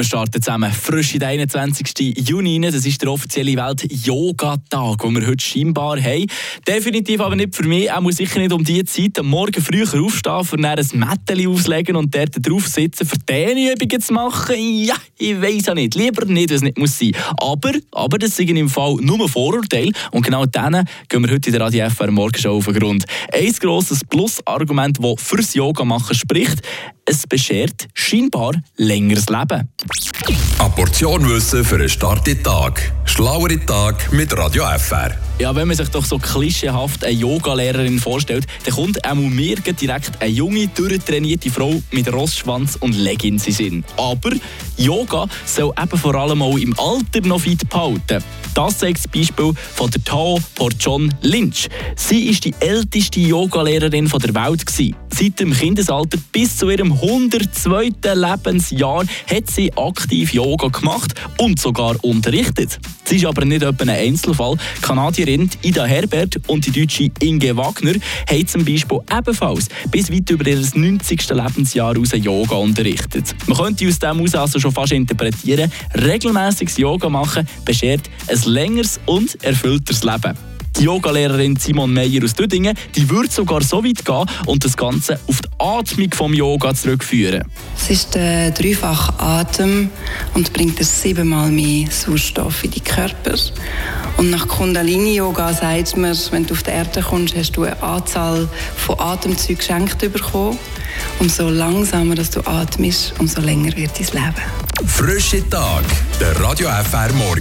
Wir starten zusammen frisch in den 21. Juni. Das ist der offizielle Welt-Yoga-Tag, den wir heute scheinbar haben. Definitiv aber nicht für mich, auch sicher nicht um diese Zeit. Am Morgen früh aufstehen, für dann ein Mätteli auslegen und dort drauf sitzen, für diese Übungen zu machen. Ja, ich weiß auch nicht. Lieber nicht, es nicht muss sein. Aber, aber das sind im Fall nur Vorurteile. Und genau denen gehen wir heute in der Radio FR Morgenshow auf den Grund. Ein grosses Plus-Argument, das fürs Yoga machen spricht, es beschert scheinbar längeres Leben. Eine Portion Wissen für einen starken Tag. Schlauere Tag mit Radio FR. Ja, wenn man sich doch so klischeehaft eine Yogalehrerin vorstellt, dann kommt auch mir direkt eine junge, durchtrainierte Frau mit Rossschwanz und Leggings in Sinn. Aber Yoga soll eben vor allem auch im Alter noch fit behalten. Das zeigt das Beispiel von der Tao Porchon Lynch. Sie ist die älteste Yogalehrerin der Welt. Seit dem Kindesalter bis zu ihrem 102. Lebensjahr hat sie aktiv Yoga gemacht und sogar unterrichtet. Sie ist aber nicht etwa ein Einzelfall. Die Kanadierin Ida Herbert und die deutsche Inge Wagner haben zum Beispiel ebenfalls bis weit über ihr 90. Lebensjahr aus Yoga unterrichtet. Man könnte aus dem aus also schon fast interpretieren, regelmäßiges Yoga machen beschert ein längeres und erfüllteres Leben. Die Yogalehrerin Simon Meyer aus Dödingen, die würde sogar so weit gehen und das Ganze auf die Atmung vom Yoga zurückführen. Es ist der dreifache Atem und bringt siebenmal mehr Sauerstoff in die Körper. Und nach Kundalini-Yoga sagt man, wenn du auf die Erde kommst, hast du eine Anzahl von Atemzügen geschenkt bekommen. Umso langsamer dass du atmest, umso länger wird dein Leben. Frische Tag, der Radio FR Morgen.